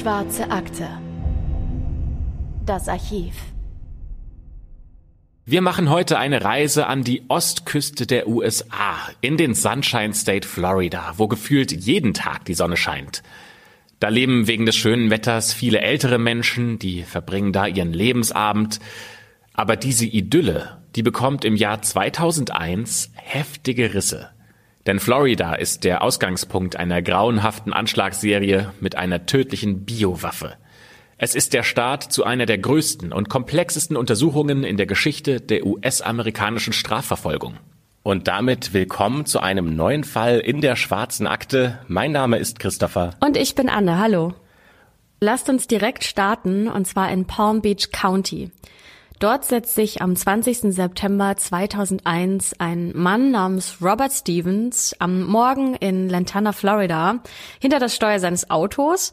Schwarze Akte. Das Archiv. Wir machen heute eine Reise an die Ostküste der USA, in den Sunshine State Florida, wo gefühlt jeden Tag die Sonne scheint. Da leben wegen des schönen Wetters viele ältere Menschen, die verbringen da ihren Lebensabend. Aber diese Idylle, die bekommt im Jahr 2001 heftige Risse. Denn Florida ist der Ausgangspunkt einer grauenhaften Anschlagsserie mit einer tödlichen Biowaffe. Es ist der Start zu einer der größten und komplexesten Untersuchungen in der Geschichte der US-amerikanischen Strafverfolgung. Und damit willkommen zu einem neuen Fall in der schwarzen Akte. Mein Name ist Christopher. Und ich bin Anne. Hallo. Lasst uns direkt starten, und zwar in Palm Beach County. Dort setzt sich am 20. September 2001 ein Mann namens Robert Stevens am Morgen in Lantana, Florida, hinter das Steuer seines Autos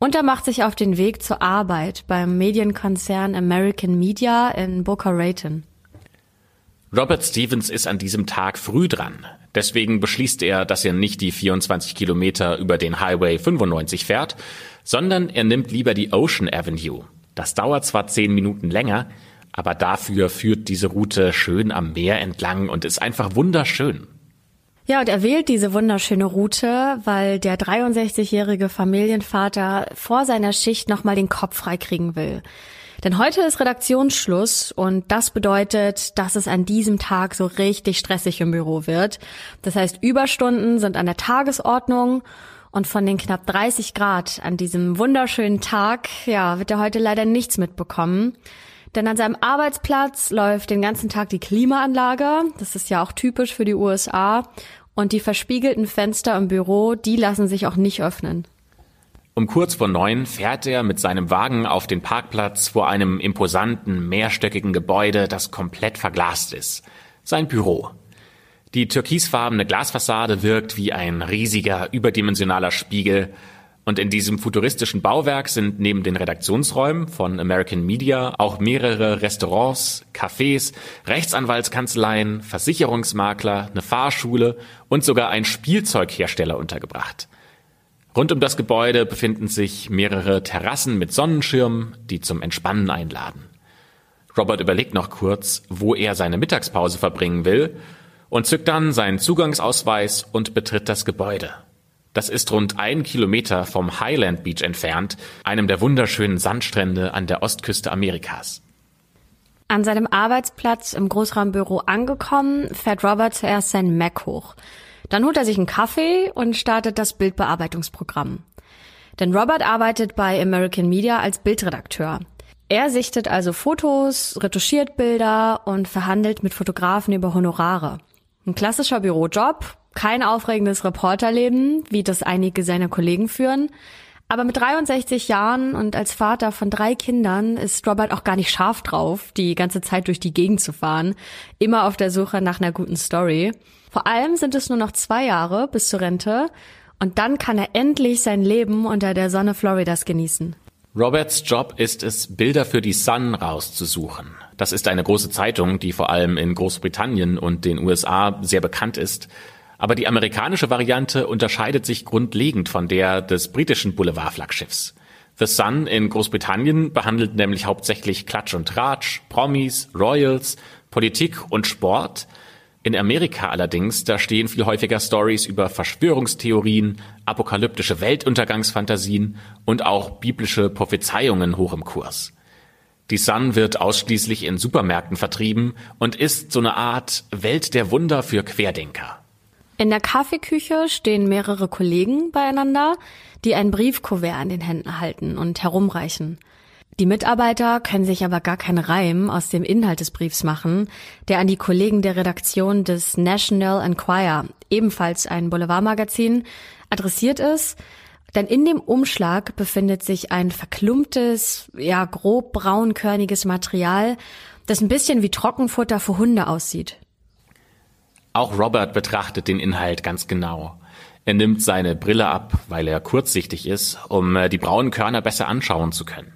und er macht sich auf den Weg zur Arbeit beim Medienkonzern American Media in Boca Raton. Robert Stevens ist an diesem Tag früh dran. Deswegen beschließt er, dass er nicht die 24 Kilometer über den Highway 95 fährt, sondern er nimmt lieber die Ocean Avenue. Das dauert zwar zehn Minuten länger, aber dafür führt diese Route schön am Meer entlang und ist einfach wunderschön. Ja, und er wählt diese wunderschöne Route, weil der 63-jährige Familienvater vor seiner Schicht nochmal den Kopf freikriegen will. Denn heute ist Redaktionsschluss und das bedeutet, dass es an diesem Tag so richtig stressig im Büro wird. Das heißt, Überstunden sind an der Tagesordnung und von den knapp 30 Grad an diesem wunderschönen Tag, ja, wird er heute leider nichts mitbekommen. Denn an seinem Arbeitsplatz läuft den ganzen Tag die Klimaanlage. Das ist ja auch typisch für die USA. Und die verspiegelten Fenster im Büro, die lassen sich auch nicht öffnen. Um kurz vor neun fährt er mit seinem Wagen auf den Parkplatz vor einem imposanten, mehrstöckigen Gebäude, das komplett verglast ist. Sein Büro. Die türkisfarbene Glasfassade wirkt wie ein riesiger, überdimensionaler Spiegel, und in diesem futuristischen Bauwerk sind neben den Redaktionsräumen von American Media auch mehrere Restaurants, Cafés, Rechtsanwaltskanzleien, Versicherungsmakler, eine Fahrschule und sogar ein Spielzeughersteller untergebracht. Rund um das Gebäude befinden sich mehrere Terrassen mit Sonnenschirmen, die zum Entspannen einladen. Robert überlegt noch kurz, wo er seine Mittagspause verbringen will und zückt dann seinen Zugangsausweis und betritt das Gebäude. Das ist rund ein Kilometer vom Highland Beach entfernt, einem der wunderschönen Sandstrände an der Ostküste Amerikas. An seinem Arbeitsplatz im Großraumbüro angekommen, fährt Robert zuerst seinen Mac hoch. Dann holt er sich einen Kaffee und startet das Bildbearbeitungsprogramm. Denn Robert arbeitet bei American Media als Bildredakteur. Er sichtet also Fotos, retuschiert Bilder und verhandelt mit Fotografen über Honorare. Ein klassischer Bürojob, kein aufregendes Reporterleben, wie das einige seiner Kollegen führen. Aber mit 63 Jahren und als Vater von drei Kindern ist Robert auch gar nicht scharf drauf, die ganze Zeit durch die Gegend zu fahren, immer auf der Suche nach einer guten Story. Vor allem sind es nur noch zwei Jahre bis zur Rente und dann kann er endlich sein Leben unter der Sonne Floridas genießen. Roberts Job ist es, Bilder für die Sun rauszusuchen. Das ist eine große Zeitung, die vor allem in Großbritannien und den USA sehr bekannt ist. Aber die amerikanische Variante unterscheidet sich grundlegend von der des britischen Boulevardflaggschiffs. The Sun in Großbritannien behandelt nämlich hauptsächlich Klatsch und Tratsch, Promis, Royals, Politik und Sport. In Amerika allerdings, da stehen viel häufiger Stories über Verschwörungstheorien, apokalyptische Weltuntergangsfantasien und auch biblische Prophezeiungen hoch im Kurs. Die Sun wird ausschließlich in Supermärkten vertrieben und ist so eine Art Welt der Wunder für Querdenker. In der Kaffeeküche stehen mehrere Kollegen beieinander, die ein Briefkuvert in den Händen halten und herumreichen. Die Mitarbeiter können sich aber gar keinen Reim aus dem Inhalt des Briefs machen, der an die Kollegen der Redaktion des National Enquirer, ebenfalls ein Boulevardmagazin, adressiert ist, denn in dem Umschlag befindet sich ein verklumptes, ja grob braunkörniges Material, das ein bisschen wie Trockenfutter für Hunde aussieht. Auch Robert betrachtet den Inhalt ganz genau. Er nimmt seine Brille ab, weil er kurzsichtig ist, um äh, die braunen Körner besser anschauen zu können.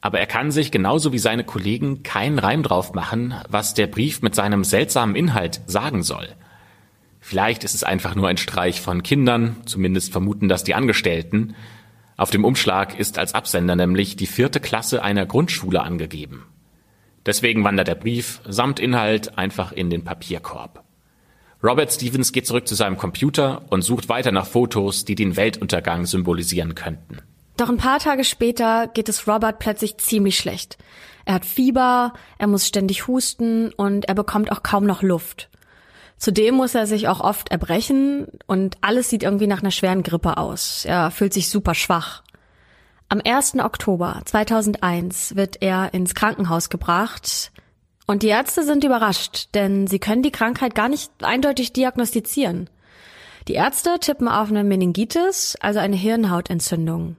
Aber er kann sich genauso wie seine Kollegen keinen Reim drauf machen, was der Brief mit seinem seltsamen Inhalt sagen soll. Vielleicht ist es einfach nur ein Streich von Kindern, zumindest vermuten das die Angestellten, Auf dem Umschlag ist als Absender nämlich die vierte Klasse einer Grundschule angegeben. Deswegen wandert der Brief samt Inhalt einfach in den Papierkorb. Robert Stevens geht zurück zu seinem Computer und sucht weiter nach Fotos, die den Weltuntergang symbolisieren könnten. Doch ein paar Tage später geht es Robert plötzlich ziemlich schlecht. Er hat Fieber, er muss ständig husten und er bekommt auch kaum noch Luft. Zudem muss er sich auch oft erbrechen und alles sieht irgendwie nach einer schweren Grippe aus. Er fühlt sich super schwach. Am 1. Oktober 2001 wird er ins Krankenhaus gebracht und die Ärzte sind überrascht, denn sie können die Krankheit gar nicht eindeutig diagnostizieren. Die Ärzte tippen auf eine Meningitis, also eine Hirnhautentzündung.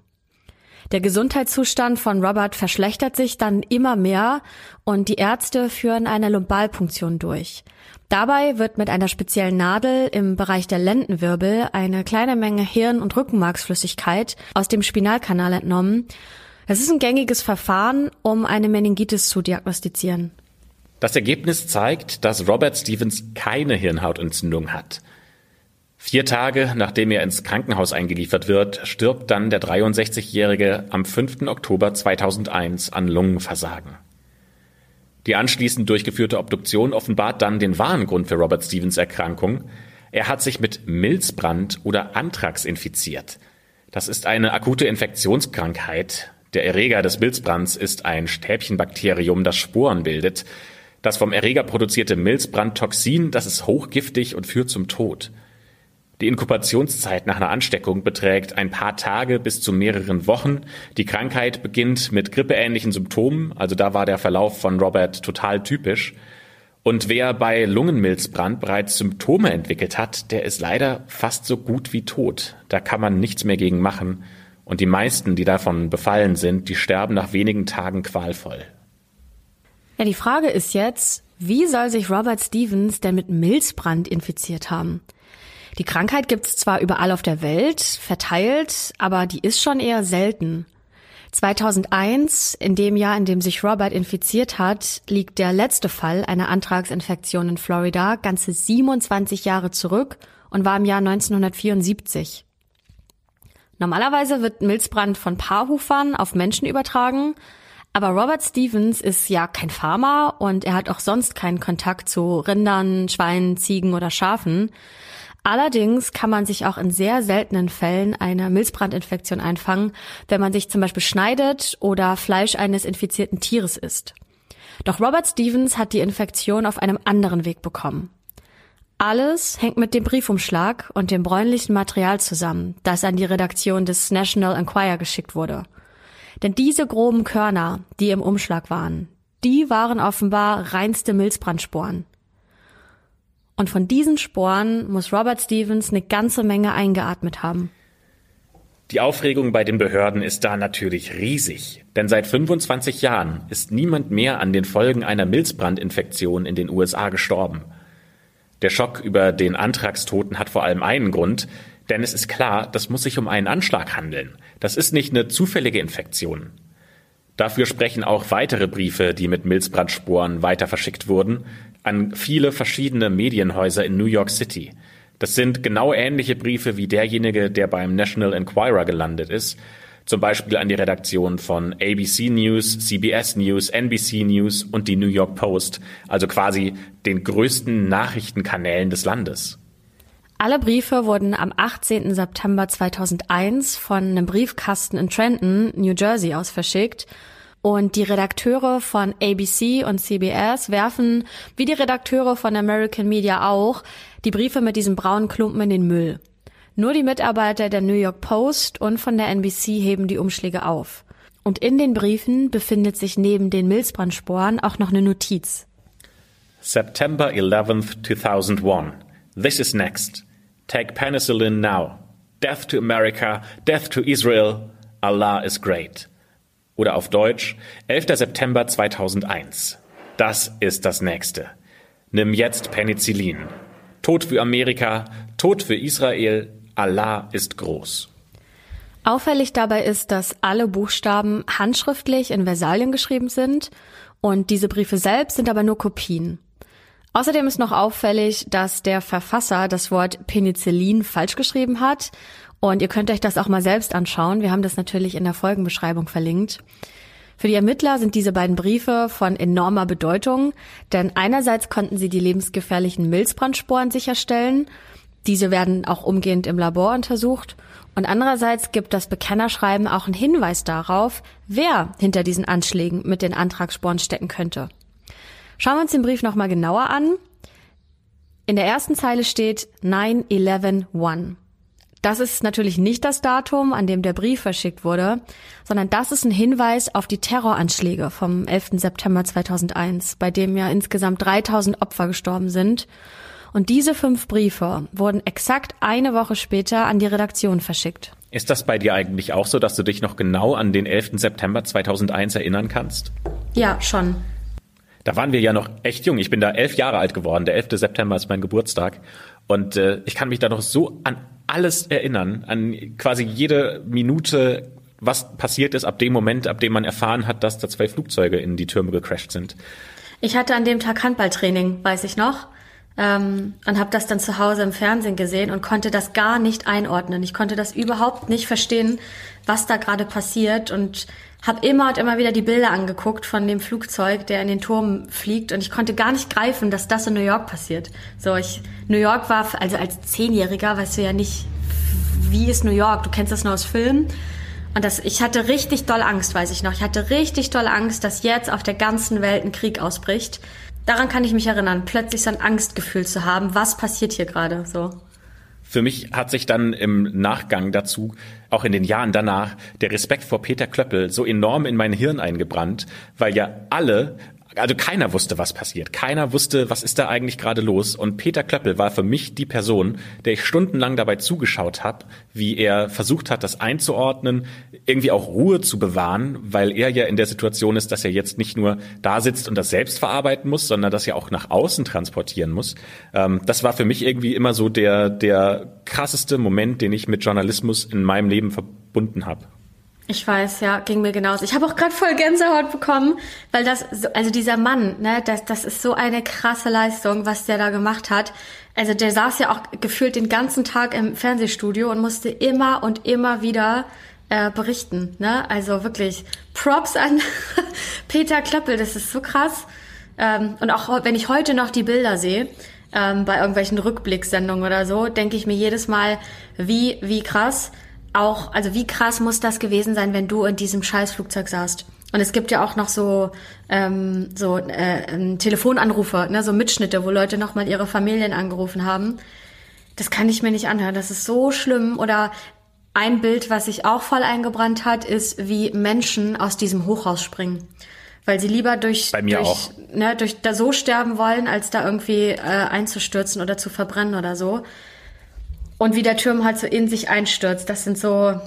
Der Gesundheitszustand von Robert verschlechtert sich dann immer mehr und die Ärzte führen eine Lumbalpunktion durch. Dabei wird mit einer speziellen Nadel im Bereich der Lendenwirbel eine kleine Menge Hirn- und Rückenmarksflüssigkeit aus dem Spinalkanal entnommen. Es ist ein gängiges Verfahren, um eine Meningitis zu diagnostizieren. Das Ergebnis zeigt, dass Robert Stevens keine Hirnhautentzündung hat. Vier Tage nachdem er ins Krankenhaus eingeliefert wird, stirbt dann der 63-Jährige am 5. Oktober 2001 an Lungenversagen. Die anschließend durchgeführte Obduktion offenbart dann den wahren Grund für Robert Stevens Erkrankung. Er hat sich mit Milzbrand oder Anthrax infiziert. Das ist eine akute Infektionskrankheit. Der Erreger des Milzbrands ist ein Stäbchenbakterium, das Sporen bildet. Das vom Erreger produzierte Milzbrandtoxin, das ist hochgiftig und führt zum Tod. Die Inkubationszeit nach einer Ansteckung beträgt ein paar Tage bis zu mehreren Wochen. Die Krankheit beginnt mit grippeähnlichen Symptomen, also da war der Verlauf von Robert total typisch. Und wer bei Lungenmilzbrand bereits Symptome entwickelt hat, der ist leider fast so gut wie tot. Da kann man nichts mehr gegen machen. Und die meisten, die davon befallen sind, die sterben nach wenigen Tagen qualvoll. Ja, die Frage ist jetzt, wie soll sich Robert Stevens denn mit Milzbrand infiziert haben? Die Krankheit gibt's zwar überall auf der Welt, verteilt, aber die ist schon eher selten. 2001, in dem Jahr, in dem sich Robert infiziert hat, liegt der letzte Fall einer Antragsinfektion in Florida ganze 27 Jahre zurück und war im Jahr 1974. Normalerweise wird Milzbrand von Paarhufern auf Menschen übertragen, aber Robert Stevens ist ja kein Farmer und er hat auch sonst keinen Kontakt zu Rindern, Schweinen, Ziegen oder Schafen. Allerdings kann man sich auch in sehr seltenen Fällen eine Milzbrandinfektion einfangen, wenn man sich zum Beispiel schneidet oder Fleisch eines infizierten Tieres isst. Doch Robert Stevens hat die Infektion auf einem anderen Weg bekommen. Alles hängt mit dem Briefumschlag und dem bräunlichen Material zusammen, das an die Redaktion des National Enquirer geschickt wurde. Denn diese groben Körner, die im Umschlag waren, die waren offenbar reinste Milzbrandsporen. Und von diesen Sporen muss Robert Stevens eine ganze Menge eingeatmet haben. Die Aufregung bei den Behörden ist da natürlich riesig, denn seit 25 Jahren ist niemand mehr an den Folgen einer Milzbrandinfektion in den USA gestorben. Der Schock über den Antragstoten hat vor allem einen Grund, denn es ist klar, das muss sich um einen Anschlag handeln. Das ist nicht eine zufällige Infektion. Dafür sprechen auch weitere Briefe, die mit Milzbrandsporen weiter verschickt wurden, an viele verschiedene Medienhäuser in New York City. Das sind genau ähnliche Briefe wie derjenige, der beim National Enquirer gelandet ist, zum Beispiel an die Redaktion von ABC News, CBS News, NBC News und die New York Post, also quasi den größten Nachrichtenkanälen des Landes. Alle Briefe wurden am 18. September 2001 von einem Briefkasten in Trenton, New Jersey aus verschickt und die Redakteure von ABC und CBS werfen, wie die Redakteure von American Media auch, die Briefe mit diesem braunen Klumpen in den Müll. Nur die Mitarbeiter der New York Post und von der NBC heben die Umschläge auf. Und in den Briefen befindet sich neben den Milzbrandsporen auch noch eine Notiz. September 11th, 2001. This is next. Take penicillin now. Death to America, death to Israel. Allah is great. Oder auf Deutsch 11. September 2001. Das ist das nächste. Nimm jetzt Penicillin. Tod für Amerika, Tod für Israel, Allah ist groß. Auffällig dabei ist, dass alle Buchstaben handschriftlich in Versalien geschrieben sind und diese Briefe selbst sind aber nur Kopien. Außerdem ist noch auffällig, dass der Verfasser das Wort Penicillin falsch geschrieben hat Und ihr könnt euch das auch mal selbst anschauen. Wir haben das natürlich in der Folgenbeschreibung verlinkt. Für die Ermittler sind diese beiden Briefe von enormer Bedeutung, denn einerseits konnten sie die lebensgefährlichen Milzbrandsporen sicherstellen. Diese werden auch umgehend im Labor untersucht. Und andererseits gibt das Bekennerschreiben auch einen Hinweis darauf, wer hinter diesen Anschlägen mit den Antragssporen stecken könnte. Schauen wir uns den Brief nochmal genauer an. In der ersten Zeile steht 9-11-1. Das ist natürlich nicht das Datum, an dem der Brief verschickt wurde, sondern das ist ein Hinweis auf die Terroranschläge vom 11. September 2001, bei dem ja insgesamt 3000 Opfer gestorben sind. Und diese fünf Briefe wurden exakt eine Woche später an die Redaktion verschickt. Ist das bei dir eigentlich auch so, dass du dich noch genau an den 11. September 2001 erinnern kannst? Ja, schon. Da waren wir ja noch echt jung. Ich bin da elf Jahre alt geworden. Der 11. September ist mein Geburtstag. Und äh, ich kann mich da noch so an alles erinnern, an quasi jede Minute, was passiert ist ab dem Moment, ab dem man erfahren hat, dass da zwei Flugzeuge in die Türme gecrashed sind. Ich hatte an dem Tag Handballtraining, weiß ich noch. Ähm, und habe das dann zu Hause im Fernsehen gesehen und konnte das gar nicht einordnen. Ich konnte das überhaupt nicht verstehen, was da gerade passiert und habe immer und immer wieder die Bilder angeguckt von dem Flugzeug, der in den Turm fliegt und ich konnte gar nicht greifen, dass das in New York passiert. So, ich New York war also als Zehnjähriger, weißt du ja nicht, wie ist New York? Du kennst das nur aus Filmen. Und das, ich hatte richtig doll Angst, weiß ich noch. Ich hatte richtig doll Angst, dass jetzt auf der ganzen Welt ein Krieg ausbricht. Daran kann ich mich erinnern, plötzlich so ein Angstgefühl zu haben. Was passiert hier gerade? So. Für mich hat sich dann im Nachgang dazu, auch in den Jahren danach, der Respekt vor Peter Klöppel so enorm in mein Hirn eingebrannt, weil ja alle also keiner wusste, was passiert. Keiner wusste, was ist da eigentlich gerade los. Und Peter Klöppel war für mich die Person, der ich stundenlang dabei zugeschaut habe, wie er versucht hat, das einzuordnen, irgendwie auch Ruhe zu bewahren, weil er ja in der Situation ist, dass er jetzt nicht nur da sitzt und das selbst verarbeiten muss, sondern das ja auch nach außen transportieren muss. Ähm, das war für mich irgendwie immer so der, der krasseste Moment, den ich mit Journalismus in meinem Leben verbunden habe. Ich weiß, ja, ging mir genauso. Ich habe auch gerade voll Gänsehaut bekommen, weil das, also dieser Mann, ne, das, das ist so eine krasse Leistung, was der da gemacht hat. Also der saß ja auch gefühlt den ganzen Tag im Fernsehstudio und musste immer und immer wieder äh, berichten. Ne? Also wirklich Props an Peter Klöppel, das ist so krass. Ähm, und auch wenn ich heute noch die Bilder sehe, ähm, bei irgendwelchen Rückblicksendungen oder so, denke ich mir jedes Mal, wie, wie krass auch, also wie krass muss das gewesen sein, wenn du in diesem Scheißflugzeug saßt? Und es gibt ja auch noch so ähm, so äh, ähm, Telefonanrufe, ne, so Mitschnitte, wo Leute nochmal ihre Familien angerufen haben. Das kann ich mir nicht anhören. Das ist so schlimm. Oder ein Bild, was sich auch voll eingebrannt hat, ist, wie Menschen aus diesem Hochhaus springen. Weil sie lieber durch, durch, ne, durch da so sterben wollen, als da irgendwie äh, einzustürzen oder zu verbrennen oder so. Und wie der Turm halt so in sich einstürzt. Das sind so,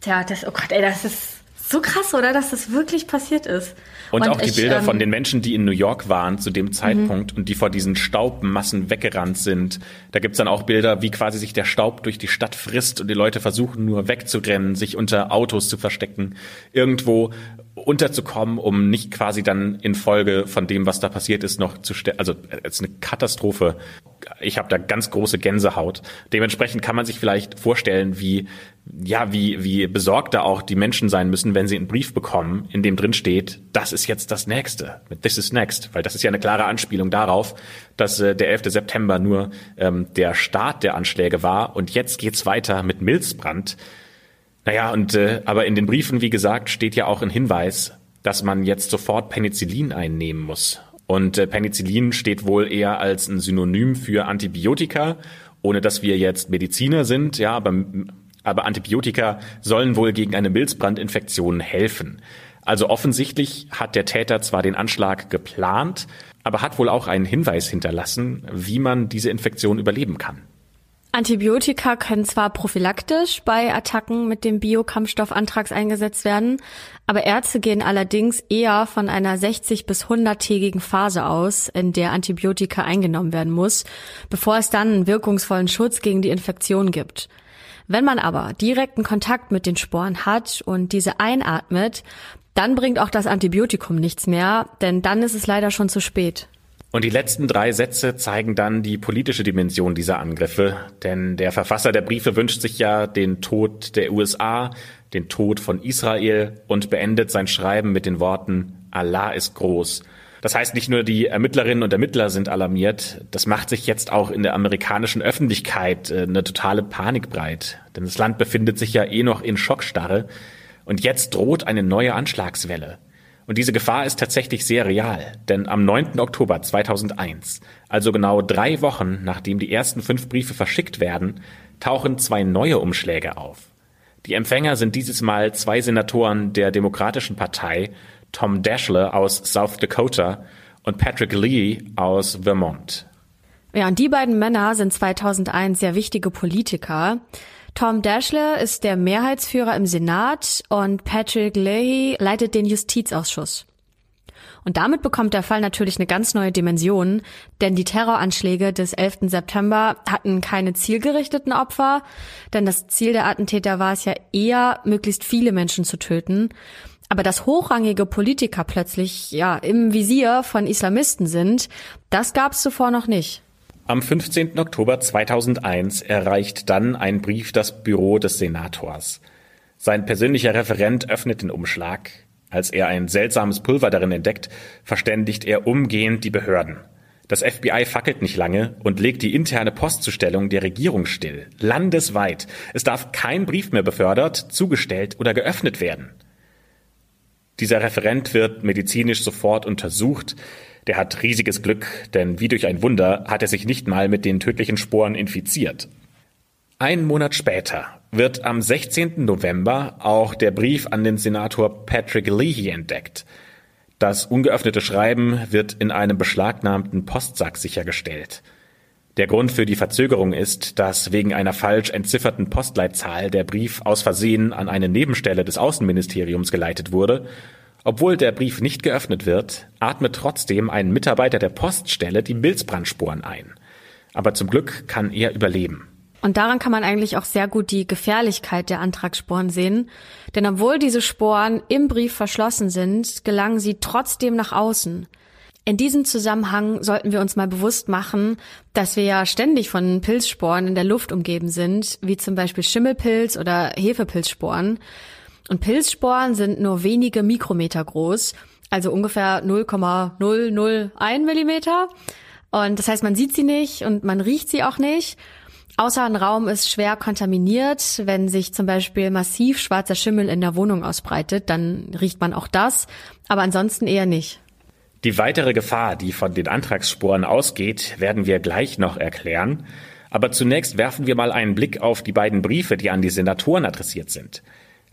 tja, das, oh Gott, ey, das ist so krass, oder? Dass das wirklich passiert ist. Und, und auch die Bilder ähm, von den Menschen, die in New York waren zu dem Zeitpunkt mhm. und die vor diesen Staubmassen weggerannt sind. Da gibt's dann auch Bilder, wie quasi sich der Staub durch die Stadt frisst und die Leute versuchen nur wegzurennen, sich unter Autos zu verstecken, irgendwo unterzukommen, um nicht quasi dann in Folge von dem, was da passiert ist, noch zu sterben. Also es ist eine Katastrophe. Ich habe da ganz große Gänsehaut. Dementsprechend kann man sich vielleicht vorstellen, wie ja, wie wie besorgt da auch die Menschen sein müssen, wenn sie einen Brief bekommen, in dem drin steht, das ist jetzt das Nächste, This is next, weil das ist ja eine klare Anspielung darauf, dass äh, der 11. September nur ähm, der Start der Anschläge war und jetzt geht's weiter mit Milzbrand. Naja, und äh, aber in den Briefen, wie gesagt, steht ja auch ein Hinweis, dass man jetzt sofort Penicillin einnehmen muss. Und äh, Penicillin steht wohl eher als ein Synonym für Antibiotika, ohne dass wir jetzt Mediziner sind, ja, aber, aber Antibiotika sollen wohl gegen eine Milzbrandinfektion helfen. Also offensichtlich hat der Täter zwar den Anschlag geplant, aber hat wohl auch einen Hinweis hinterlassen, wie man diese Infektion überleben kann. Antibiotika können zwar prophylaktisch bei Attacken mit dem Biokampfstoffantrags eingesetzt werden, aber Ärzte gehen allerdings eher von einer 60 bis 100-tägigen Phase aus, in der Antibiotika eingenommen werden muss, bevor es dann einen wirkungsvollen Schutz gegen die Infektion gibt. Wenn man aber direkten Kontakt mit den Sporen hat und diese einatmet, dann bringt auch das Antibiotikum nichts mehr, denn dann ist es leider schon zu spät. Und die letzten drei Sätze zeigen dann die politische Dimension dieser Angriffe, denn der Verfasser der Briefe wünscht sich ja den Tod der USA, den Tod von Israel und beendet sein Schreiben mit den Worten Allah ist groß. Das heißt, nicht nur die Ermittlerinnen und Ermittler sind alarmiert, das macht sich jetzt auch in der amerikanischen Öffentlichkeit äh, eine totale Panik breit. Denn das Land befindet sich ja eh noch in Schockstarre und jetzt droht eine neue Anschlagswelle. Und diese Gefahr ist tatsächlich sehr real, denn am 9. Oktober 2001, also genau drei Wochen nachdem die ersten fünf Briefe verschickt werden, tauchen zwei neue Umschläge auf. Die Empfänger sind dieses Mal zwei Senatoren der Demokratischen Partei, Tom Daschle aus South Dakota und Patrick Lee aus Vermont. Ja, und die beiden Männer sind 2001 sehr wichtige Politiker. Tom Daschle ist der Mehrheitsführer im Senat und Patrick Leahy leitet den Justizausschuss. Und damit bekommt der Fall natürlich eine ganz neue Dimension, denn die Terroranschläge des 11. September hatten keine zielgerichteten Opfer, denn das Ziel der Attentäter war es ja eher, möglichst viele Menschen zu töten. Aber dass hochrangige Politiker plötzlich ja im Visier von Islamisten sind, das gab es zuvor noch nicht. Am 15. Oktober 2001 erreicht dann ein Brief das Büro des Senators. Sein persönlicher Referent öffnet den Umschlag. Als er ein seltsames Pulver darin entdeckt, verständigt er umgehend die Behörden. Das FBI fackelt nicht lange und legt die interne Postzustellung der Regierung still. Landesweit. Es darf kein Brief mehr befördert, zugestellt oder geöffnet werden. Dieser Referent wird medizinisch sofort untersucht. Der hat riesiges Glück, denn wie durch ein Wunder hat er sich nicht mal mit den tödlichen Sporen infiziert. Ein Monat später wird am 16. November auch der Brief an den Senator Patrick Leahy entdeckt. Das ungeöffnete Schreiben wird in einem beschlagnahmten Postsack sichergestellt. Der Grund für die Verzögerung ist, dass wegen einer falsch entzifferten Postleitzahl der Brief aus Versehen an eine Nebenstelle des Außenministeriums geleitet wurde obwohl der Brief nicht geöffnet wird, atmet trotzdem ein Mitarbeiter der Poststelle die Milzbrandsporen ein. Aber zum Glück kann er überleben. Und daran kann man eigentlich auch sehr gut die Gefährlichkeit der Antragssporen sehen. Denn obwohl diese Sporen im Brief verschlossen sind, gelangen sie trotzdem nach außen. In diesem Zusammenhang sollten wir uns mal bewusst machen, dass wir ja ständig von Pilzsporen in der Luft umgeben sind, wie zum Beispiel Schimmelpilz oder Hefepilzsporen. Und Pilzsporen sind nur wenige Mikrometer groß, also ungefähr 0,001 Millimeter. Und das heißt, man sieht sie nicht und man riecht sie auch nicht. Außer ein Raum ist schwer kontaminiert. Wenn sich zum Beispiel massiv schwarzer Schimmel in der Wohnung ausbreitet, dann riecht man auch das, aber ansonsten eher nicht. Die weitere Gefahr, die von den Antragssporen ausgeht, werden wir gleich noch erklären. Aber zunächst werfen wir mal einen Blick auf die beiden Briefe, die an die Senatoren adressiert sind.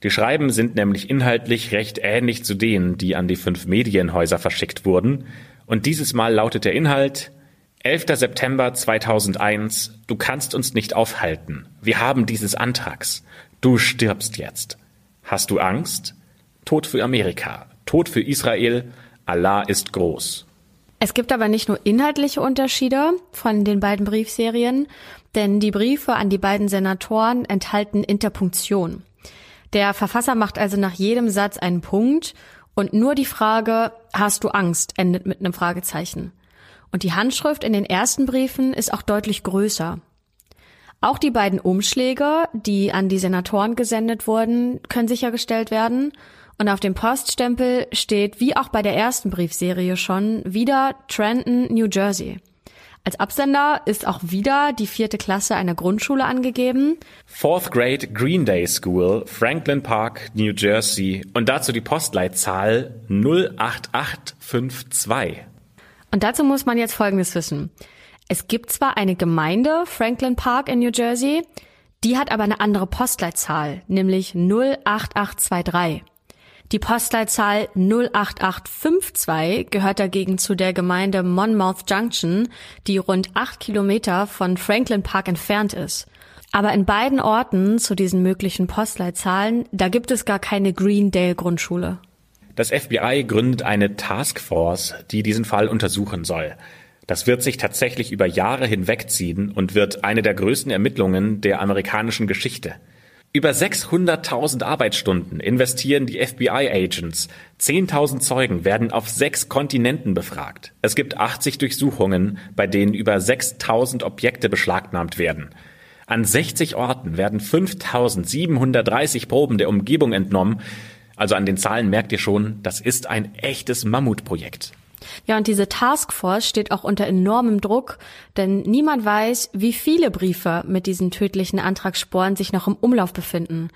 Die Schreiben sind nämlich inhaltlich recht ähnlich zu denen, die an die fünf Medienhäuser verschickt wurden. Und dieses Mal lautet der Inhalt 11. September 2001 Du kannst uns nicht aufhalten. Wir haben dieses Antrags. Du stirbst jetzt. Hast du Angst? Tod für Amerika. Tod für Israel. Allah ist groß. Es gibt aber nicht nur inhaltliche Unterschiede von den beiden Briefserien, denn die Briefe an die beiden Senatoren enthalten Interpunktion. Der Verfasser macht also nach jedem Satz einen Punkt und nur die Frage, hast du Angst, endet mit einem Fragezeichen. Und die Handschrift in den ersten Briefen ist auch deutlich größer. Auch die beiden Umschläge, die an die Senatoren gesendet wurden, können sichergestellt werden. Und auf dem Poststempel steht, wie auch bei der ersten Briefserie schon, wieder Trenton, New Jersey. Als Absender ist auch wieder die vierte Klasse einer Grundschule angegeben. Fourth Grade Green Day School, Franklin Park, New Jersey. Und dazu die Postleitzahl 08852. Und dazu muss man jetzt Folgendes wissen. Es gibt zwar eine Gemeinde, Franklin Park in New Jersey, die hat aber eine andere Postleitzahl, nämlich 08823. Die Postleitzahl 08852 gehört dagegen zu der Gemeinde Monmouth Junction, die rund acht Kilometer von Franklin Park entfernt ist. Aber in beiden Orten zu diesen möglichen Postleitzahlen, da gibt es gar keine Greendale Grundschule. Das FBI gründet eine Taskforce, die diesen Fall untersuchen soll. Das wird sich tatsächlich über Jahre hinwegziehen und wird eine der größten Ermittlungen der amerikanischen Geschichte. Über 600.000 Arbeitsstunden investieren die FBI-Agents. 10.000 Zeugen werden auf sechs Kontinenten befragt. Es gibt 80 Durchsuchungen, bei denen über 6.000 Objekte beschlagnahmt werden. An 60 Orten werden 5.730 Proben der Umgebung entnommen. Also an den Zahlen merkt ihr schon, das ist ein echtes Mammutprojekt. Ja, und diese Taskforce steht auch unter enormem Druck, denn niemand weiß, wie viele Briefe mit diesen tödlichen Antragssporen sich noch im Umlauf befinden.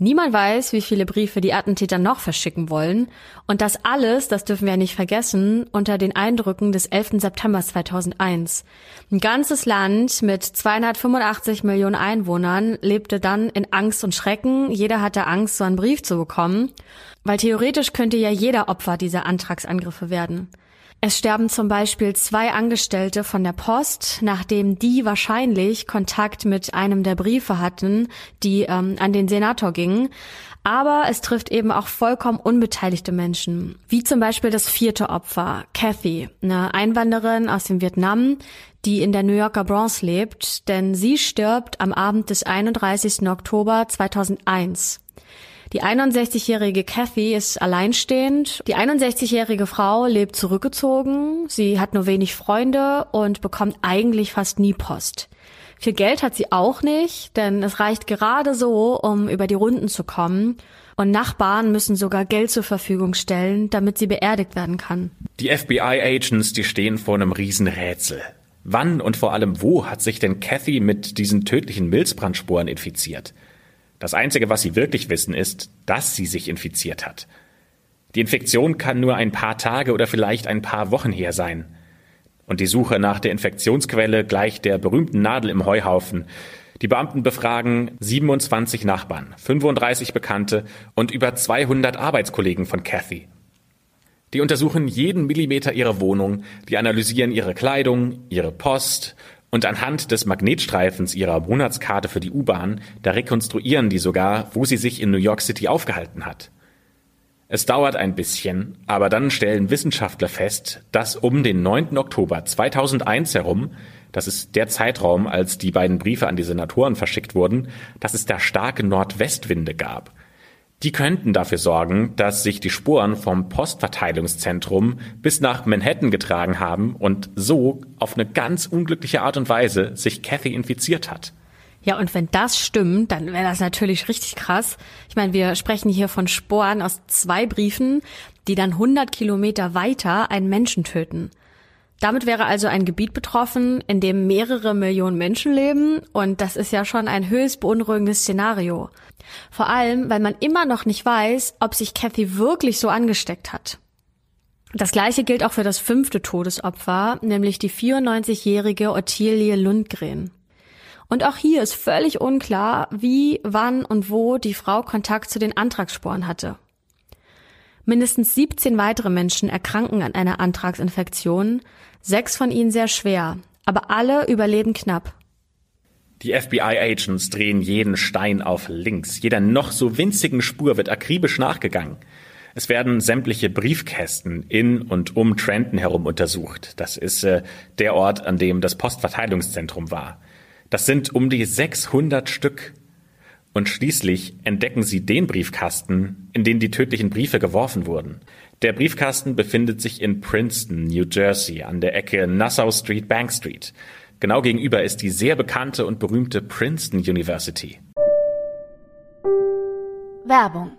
Niemand weiß, wie viele Briefe die Attentäter noch verschicken wollen. Und das alles, das dürfen wir nicht vergessen, unter den Eindrücken des 11. September 2001. Ein ganzes Land mit 285 Millionen Einwohnern lebte dann in Angst und Schrecken. Jeder hatte Angst, so einen Brief zu bekommen. Weil theoretisch könnte ja jeder Opfer dieser Antragsangriffe werden. Es sterben zum Beispiel zwei Angestellte von der Post, nachdem die wahrscheinlich Kontakt mit einem der Briefe hatten, die ähm, an den Senator gingen. Aber es trifft eben auch vollkommen unbeteiligte Menschen, wie zum Beispiel das vierte Opfer, Kathy, eine Einwanderin aus dem Vietnam, die in der New Yorker Bronx lebt, denn sie stirbt am Abend des 31. Oktober 2001. Die 61-jährige Kathy ist alleinstehend. Die 61-jährige Frau lebt zurückgezogen. Sie hat nur wenig Freunde und bekommt eigentlich fast nie Post. Viel Geld hat sie auch nicht, denn es reicht gerade so, um über die Runden zu kommen. Und Nachbarn müssen sogar Geld zur Verfügung stellen, damit sie beerdigt werden kann. Die FBI-Agents, die stehen vor einem Riesenrätsel. Wann und vor allem wo hat sich denn Kathy mit diesen tödlichen Milzbrandsporen infiziert? Das Einzige, was sie wirklich wissen, ist, dass sie sich infiziert hat. Die Infektion kann nur ein paar Tage oder vielleicht ein paar Wochen her sein. Und die Suche nach der Infektionsquelle gleicht der berühmten Nadel im Heuhaufen. Die Beamten befragen 27 Nachbarn, 35 Bekannte und über 200 Arbeitskollegen von Kathy. Die untersuchen jeden Millimeter ihrer Wohnung, die analysieren ihre Kleidung, ihre Post und anhand des Magnetstreifens ihrer Monatskarte für die U-Bahn, da rekonstruieren die sogar, wo sie sich in New York City aufgehalten hat. Es dauert ein bisschen, aber dann stellen Wissenschaftler fest, dass um den 9. Oktober 2001 herum, das ist der Zeitraum, als die beiden Briefe an die Senatoren verschickt wurden, dass es da starke Nordwestwinde gab. Die könnten dafür sorgen, dass sich die Spuren vom Postverteilungszentrum bis nach Manhattan getragen haben und so auf eine ganz unglückliche Art und Weise sich Kathy infiziert hat. Ja, und wenn das stimmt, dann wäre das natürlich richtig krass. Ich meine, wir sprechen hier von Sporen aus zwei Briefen, die dann 100 Kilometer weiter einen Menschen töten. Damit wäre also ein Gebiet betroffen, in dem mehrere Millionen Menschen leben und das ist ja schon ein höchst beunruhigendes Szenario. Vor allem, weil man immer noch nicht weiß, ob sich Kathy wirklich so angesteckt hat. Das gleiche gilt auch für das fünfte Todesopfer, nämlich die 94-jährige Ottilie Lundgren. Und auch hier ist völlig unklar, wie, wann und wo die Frau Kontakt zu den Antragssporen hatte. Mindestens 17 weitere Menschen erkranken an einer Antragsinfektion, sechs von ihnen sehr schwer, aber alle überleben knapp. Die FBI-Agents drehen jeden Stein auf links. Jeder noch so winzigen Spur wird akribisch nachgegangen. Es werden sämtliche Briefkästen in und um Trenton herum untersucht. Das ist äh, der Ort, an dem das Postverteilungszentrum war. Das sind um die 600 Stück. Und schließlich entdecken sie den Briefkasten, in den die tödlichen Briefe geworfen wurden. Der Briefkasten befindet sich in Princeton, New Jersey, an der Ecke Nassau Street, Bank Street. Genau gegenüber ist die sehr bekannte und berühmte Princeton University. Werbung.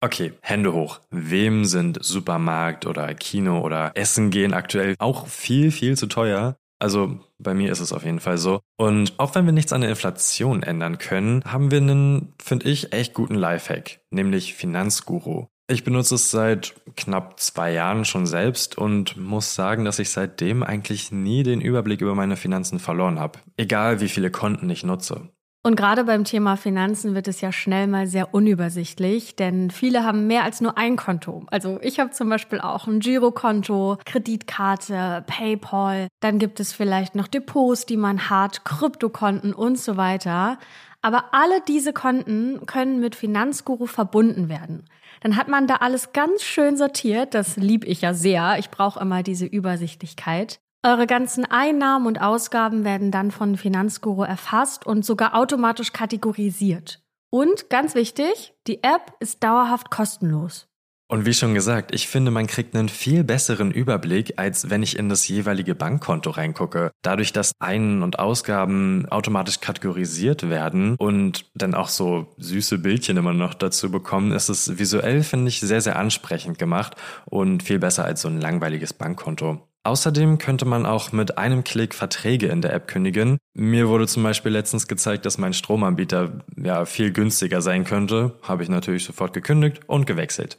Okay, Hände hoch. Wem sind Supermarkt oder Kino oder Essen gehen aktuell auch viel, viel zu teuer? Also bei mir ist es auf jeden Fall so. Und auch wenn wir nichts an der Inflation ändern können, haben wir einen, finde ich, echt guten Lifehack, nämlich Finanzguru. Ich benutze es seit knapp zwei Jahren schon selbst und muss sagen, dass ich seitdem eigentlich nie den Überblick über meine Finanzen verloren habe. Egal wie viele Konten ich nutze. Und gerade beim Thema Finanzen wird es ja schnell mal sehr unübersichtlich, denn viele haben mehr als nur ein Konto. Also ich habe zum Beispiel auch ein Girokonto, Kreditkarte, PayPal. Dann gibt es vielleicht noch Depots, die man hat, Kryptokonten und so weiter. Aber alle diese Konten können mit Finanzguru verbunden werden. Dann hat man da alles ganz schön sortiert. Das lieb ich ja sehr. Ich brauche immer diese Übersichtlichkeit. Eure ganzen Einnahmen und Ausgaben werden dann von Finanzguru erfasst und sogar automatisch kategorisiert. Und ganz wichtig, die App ist dauerhaft kostenlos. Und wie schon gesagt, ich finde, man kriegt einen viel besseren Überblick, als wenn ich in das jeweilige Bankkonto reingucke. Dadurch, dass Ein- und Ausgaben automatisch kategorisiert werden und dann auch so süße Bildchen immer noch dazu bekommen, ist es visuell, finde ich, sehr, sehr ansprechend gemacht und viel besser als so ein langweiliges Bankkonto. Außerdem könnte man auch mit einem Klick Verträge in der App kündigen. Mir wurde zum Beispiel letztens gezeigt, dass mein Stromanbieter ja viel günstiger sein könnte. Habe ich natürlich sofort gekündigt und gewechselt.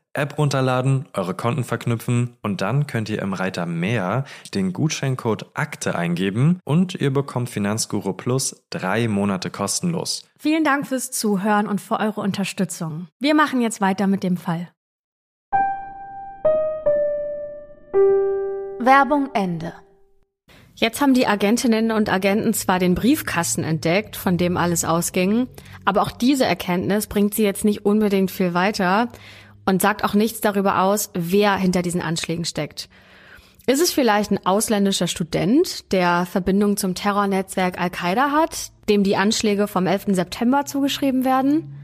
App runterladen, eure Konten verknüpfen und dann könnt ihr im Reiter Mehr den Gutscheincode Akte eingeben und ihr bekommt Finanzguru Plus drei Monate kostenlos. Vielen Dank fürs Zuhören und für eure Unterstützung. Wir machen jetzt weiter mit dem Fall. Werbung Ende. Jetzt haben die Agentinnen und Agenten zwar den Briefkasten entdeckt, von dem alles ausging, aber auch diese Erkenntnis bringt sie jetzt nicht unbedingt viel weiter, und sagt auch nichts darüber aus, wer hinter diesen Anschlägen steckt. Ist es vielleicht ein ausländischer Student, der Verbindung zum Terrornetzwerk Al-Qaida hat, dem die Anschläge vom 11. September zugeschrieben werden?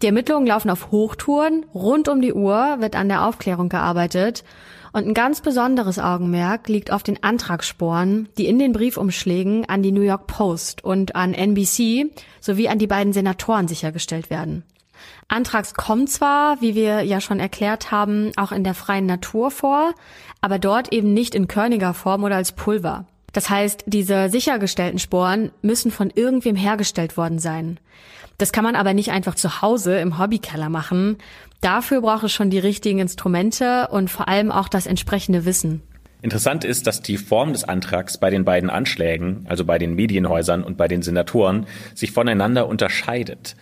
Die Ermittlungen laufen auf Hochtouren, rund um die Uhr wird an der Aufklärung gearbeitet und ein ganz besonderes Augenmerk liegt auf den Antragssporen, die in den Briefumschlägen an die New York Post und an NBC sowie an die beiden Senatoren sichergestellt werden. Antrags kommt zwar, wie wir ja schon erklärt haben, auch in der freien Natur vor, aber dort eben nicht in körniger Form oder als Pulver. Das heißt, diese sichergestellten Sporen müssen von irgendwem hergestellt worden sein. Das kann man aber nicht einfach zu Hause im Hobbykeller machen. Dafür braucht es schon die richtigen Instrumente und vor allem auch das entsprechende Wissen. Interessant ist, dass die Form des Antrags bei den beiden Anschlägen, also bei den Medienhäusern und bei den Senatoren, sich voneinander unterscheidet.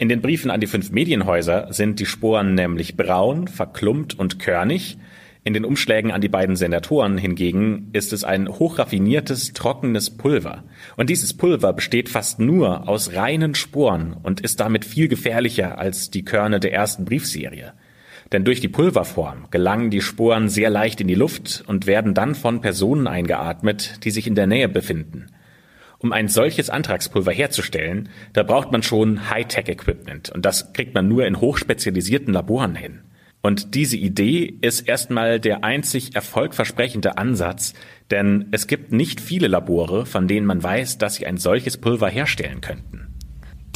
In den Briefen an die fünf Medienhäuser sind die Sporen nämlich braun, verklumpt und körnig. In den Umschlägen an die beiden Senatoren hingegen ist es ein hochraffiniertes, trockenes Pulver. Und dieses Pulver besteht fast nur aus reinen Sporen und ist damit viel gefährlicher als die Körner der ersten Briefserie. Denn durch die Pulverform gelangen die Sporen sehr leicht in die Luft und werden dann von Personen eingeatmet, die sich in der Nähe befinden. Um ein solches Antragspulver herzustellen, da braucht man schon Hightech-Equipment und das kriegt man nur in hochspezialisierten Laboren hin. Und diese Idee ist erstmal der einzig erfolgversprechende Ansatz, denn es gibt nicht viele Labore, von denen man weiß, dass sie ein solches Pulver herstellen könnten.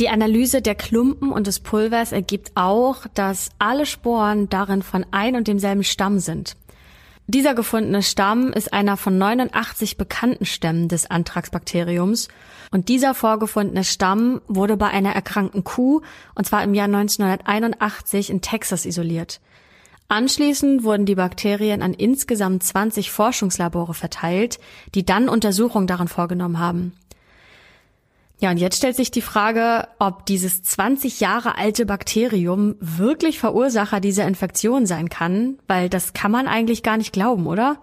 Die Analyse der Klumpen und des Pulvers ergibt auch, dass alle Sporen darin von ein und demselben Stamm sind. Dieser gefundene Stamm ist einer von 89 bekannten Stämmen des Anthraxbakteriums und dieser vorgefundene Stamm wurde bei einer erkrankten Kuh und zwar im Jahr 1981 in Texas isoliert. Anschließend wurden die Bakterien an insgesamt 20 Forschungslabore verteilt, die dann Untersuchungen daran vorgenommen haben. Ja, und jetzt stellt sich die Frage, ob dieses 20 Jahre alte Bakterium wirklich Verursacher dieser Infektion sein kann, weil das kann man eigentlich gar nicht glauben, oder?